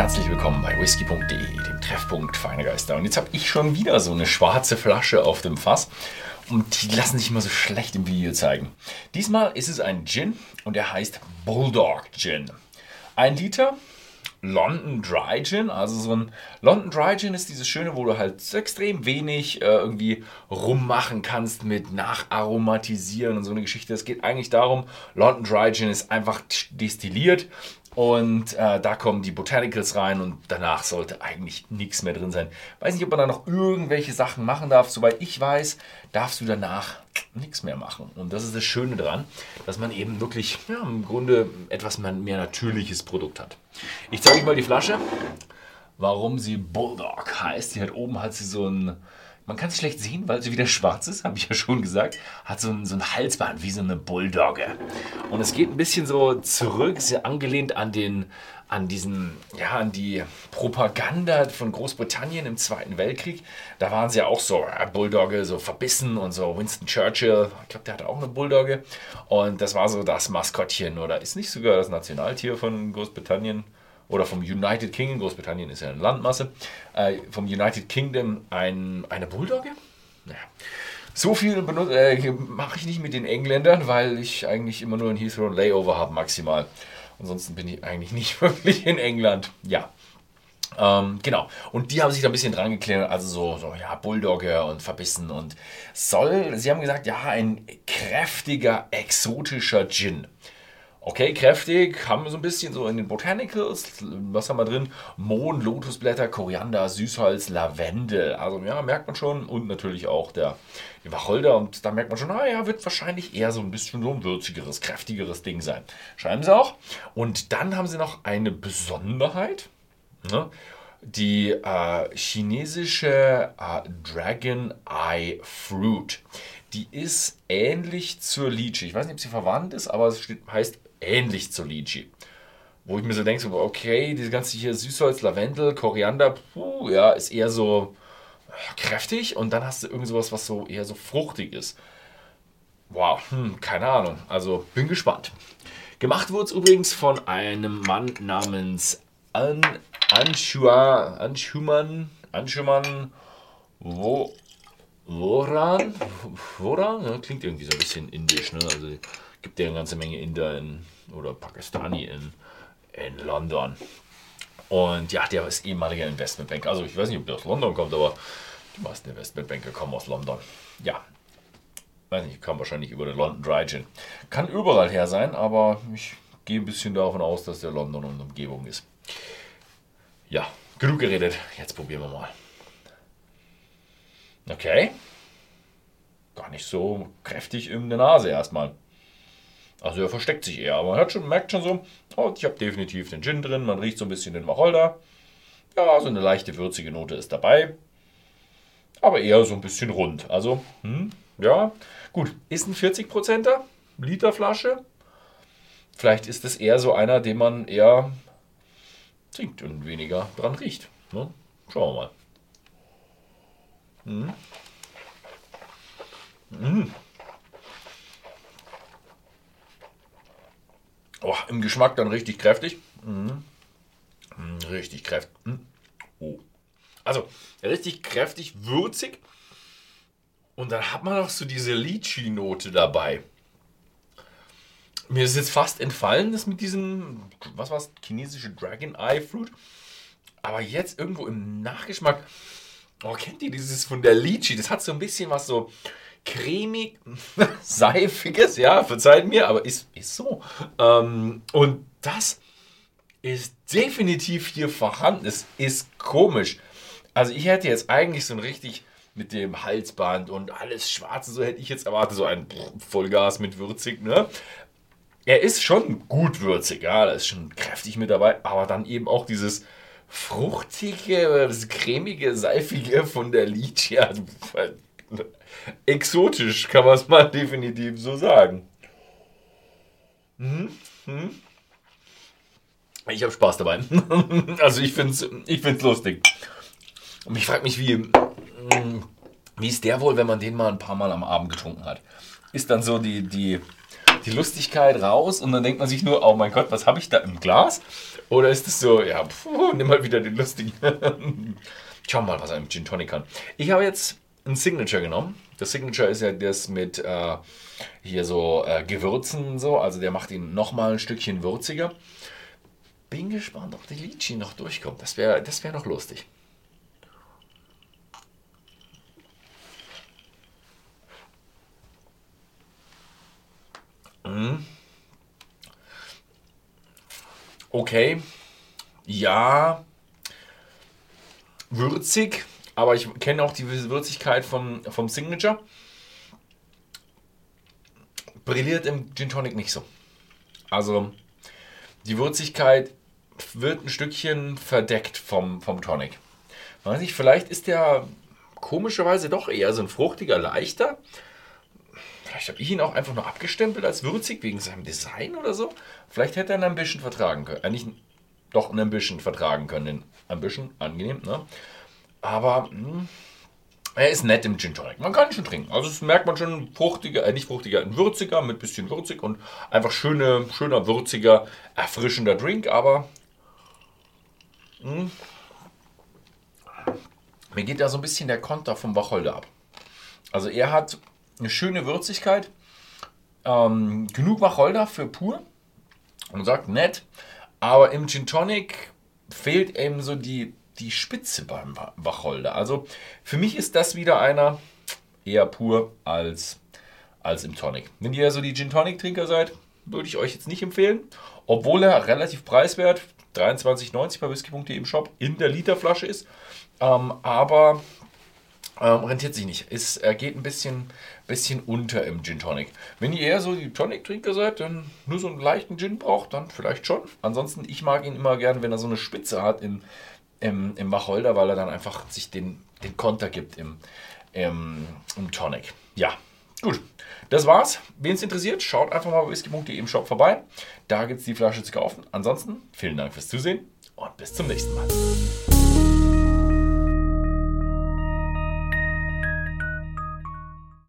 herzlich willkommen bei whisky.de, dem Treffpunkt Feine Geister. Und jetzt habe ich schon wieder so eine schwarze Flasche auf dem Fass und die lassen sich immer so schlecht im Video zeigen. Diesmal ist es ein Gin und der heißt Bulldog Gin. Ein Liter London Dry Gin. Also so ein London Dry Gin ist dieses Schöne, wo du halt extrem wenig äh, irgendwie rummachen kannst mit Nacharomatisieren und so eine Geschichte. Es geht eigentlich darum, London Dry Gin ist einfach destilliert und äh, da kommen die Botanicals rein und danach sollte eigentlich nichts mehr drin sein. Weiß nicht, ob man da noch irgendwelche Sachen machen darf. Soweit ich weiß, darfst du danach nichts mehr machen. Und das ist das Schöne daran, dass man eben wirklich ja, im Grunde etwas mehr natürliches Produkt hat. Ich zeige euch mal die Flasche, warum sie Bulldog heißt. Die hat oben hat sie so ein man kann es schlecht sehen, weil sie wieder schwarz ist, habe ich ja schon gesagt. Hat so ein, so ein Halsband wie so eine Bulldogge. Und es geht ein bisschen so zurück, sehr angelehnt an den, an diesen, ja, an die Propaganda von Großbritannien im Zweiten Weltkrieg. Da waren sie ja auch so Bulldogge, so verbissen und so Winston Churchill. Ich glaube, der hatte auch eine Bulldogge. Und das war so das Maskottchen oder ist nicht sogar das Nationaltier von Großbritannien oder vom United Kingdom, Großbritannien ist ja eine Landmasse, äh, vom United Kingdom ein, eine Bulldogge? Naja. So viel äh, mache ich nicht mit den Engländern, weil ich eigentlich immer nur in Heathrow ein Layover habe maximal. Ansonsten bin ich eigentlich nicht wirklich in England. Ja. Ähm, genau. Und die haben sich da ein bisschen dran geklärt, also so, so, ja, Bulldogge und verbissen und soll, sie haben gesagt, ja, ein kräftiger, exotischer Gin. Okay, kräftig, haben wir so ein bisschen so in den Botanicals, was haben wir drin? Mohn, Lotusblätter, Koriander, Süßholz, Lavendel. Also ja, merkt man schon. Und natürlich auch der Wacholder. Und da merkt man schon, naja, wird wahrscheinlich eher so ein bisschen so ein würzigeres, kräftigeres Ding sein. Schreiben sie auch. Und dann haben sie noch eine Besonderheit. Ne? Die äh, chinesische äh, Dragon Eye Fruit. Die ist ähnlich zur Lychee. Ich weiß nicht, ob sie verwandt ist, aber es steht, heißt ähnlich zu Lychee. Wo ich mir so denke, okay, diese ganze hier Süßholz, Lavendel, Koriander, puh, ja, ist eher so kräftig und dann hast du irgend sowas, was so eher so fruchtig ist. Wow, hm, keine Ahnung. Also bin gespannt. Gemacht wurde es übrigens von einem Mann namens An Anshua, Anschumann, Anschumann, wo, Woran? Woran? Ja, klingt irgendwie so ein bisschen indisch, ne? Also gibt ja eine ganze Menge Inder in, oder Pakistani in, in London. Und ja, der ist ehemaliger Investmentbanker. Also ich weiß nicht, ob der aus London kommt, aber die meisten Investmentbanker kommen aus London. Ja, weiß nicht, kam wahrscheinlich über den London Dry Gin. Kann überall her sein, aber ich gehe ein bisschen davon aus, dass der London und Umgebung ist. Ja, genug geredet. Jetzt probieren wir mal. Okay. Gar nicht so kräftig in der Nase erstmal. Also er versteckt sich eher, aber man hat schon, merkt schon so, oh, ich habe definitiv den Gin drin, man riecht so ein bisschen den Wacholder. Ja, so eine leichte würzige Note ist dabei. Aber eher so ein bisschen rund. Also, hm, ja, gut. Ist ein 40%er, Literflasche. Vielleicht ist es eher so einer, den man eher trinkt und weniger dran riecht. Ne? Schauen wir mal. Hm. Hm. Oh, Im Geschmack dann richtig kräftig. Mhm. Richtig kräftig. Mhm. Oh. Also richtig kräftig, würzig. Und dann hat man noch so diese Lychee-Note dabei. Mir ist jetzt fast entfallen, das mit diesem, was war es, chinesische Dragon Eye Fruit. Aber jetzt irgendwo im Nachgeschmack, oh, kennt ihr dieses von der Lychee? Das hat so ein bisschen was so cremig, seifiges, ja, verzeiht mir, aber ist, ist so. Ähm, und das ist definitiv hier vorhanden. Es ist komisch. Also ich hätte jetzt eigentlich so ein richtig mit dem Halsband und alles Schwarze, so hätte ich jetzt erwartet, so ein Vollgas mit würzig, ne? Er ist schon gut würzig, ja, da ist schon kräftig mit dabei, aber dann eben auch dieses fruchtige, das cremige, seifige von der Lychee. Also, exotisch, kann man es mal definitiv so sagen. Hm? Hm? Ich habe Spaß dabei. also ich finde es ich find's lustig. Und ich frage mich, wie, hm, wie ist der wohl, wenn man den mal ein paar Mal am Abend getrunken hat? Ist dann so die, die die Lustigkeit raus und dann denkt man sich nur, oh mein Gott, was habe ich da im Glas? Oder ist es so, ja, puh, nimm mal wieder den lustigen. Schau mal, was er im Gin Tonic kann. Ich habe jetzt ein Signature genommen. Das Signature ist ja das mit äh, hier so äh, Gewürzen so, also der macht ihn nochmal ein Stückchen würziger. Bin gespannt, ob die Litchi noch durchkommt. Das wäre das wär noch lustig. Mhm. Okay. Ja. Würzig. Aber ich kenne auch die Würzigkeit vom, vom Signature. Brilliert im Gin Tonic nicht so. Also die Würzigkeit wird ein Stückchen verdeckt vom, vom Tonic. Weiß ich, vielleicht ist der komischerweise doch eher so ein fruchtiger, leichter. Vielleicht habe ich ihn auch einfach nur abgestempelt als würzig wegen seinem Design oder so. Vielleicht hätte er ein Ambition vertragen können. Eigentlich äh, doch ein Ambition vertragen können. Ambition, angenehm, ne? Aber mh, hm, er ist nett im Gin Tonic. Man kann ihn schon trinken. Also das merkt man schon fruchtiger, äh, nicht fruchtiger, ein würziger mit bisschen würzig und einfach schöne, schöner, würziger, erfrischender Drink. Aber mh, hm, mir geht da so ein bisschen der Konter vom Wacholder ab. Also er hat eine schöne Würzigkeit, ähm, genug Wacholder für pur und sagt nett, aber im Gin Tonic fehlt eben so die, die Spitze beim Wacholder. Also für mich ist das wieder einer eher pur als, als im Tonic. Wenn ihr so die Gin Tonic Trinker seid, würde ich euch jetzt nicht empfehlen, obwohl er relativ preiswert 23,90 bei whisky.de im Shop in der Literflasche ist. Ähm, aber ähm, rentiert sich nicht. Es äh, geht ein bisschen, bisschen unter im Gin Tonic. Wenn ihr eher so die Tonic-Trinker seid, dann nur so einen leichten Gin braucht, dann vielleicht schon. Ansonsten, ich mag ihn immer gern, wenn er so eine Spitze hat im, im, im Wacholder, weil er dann einfach sich den, den Konter gibt im, im, im Tonic. Ja, gut. Das war's. Wen es interessiert, schaut einfach mal bei whisky.de im Shop vorbei. Da gibt es die Flasche zu kaufen. Ansonsten, vielen Dank fürs Zusehen und bis zum nächsten Mal.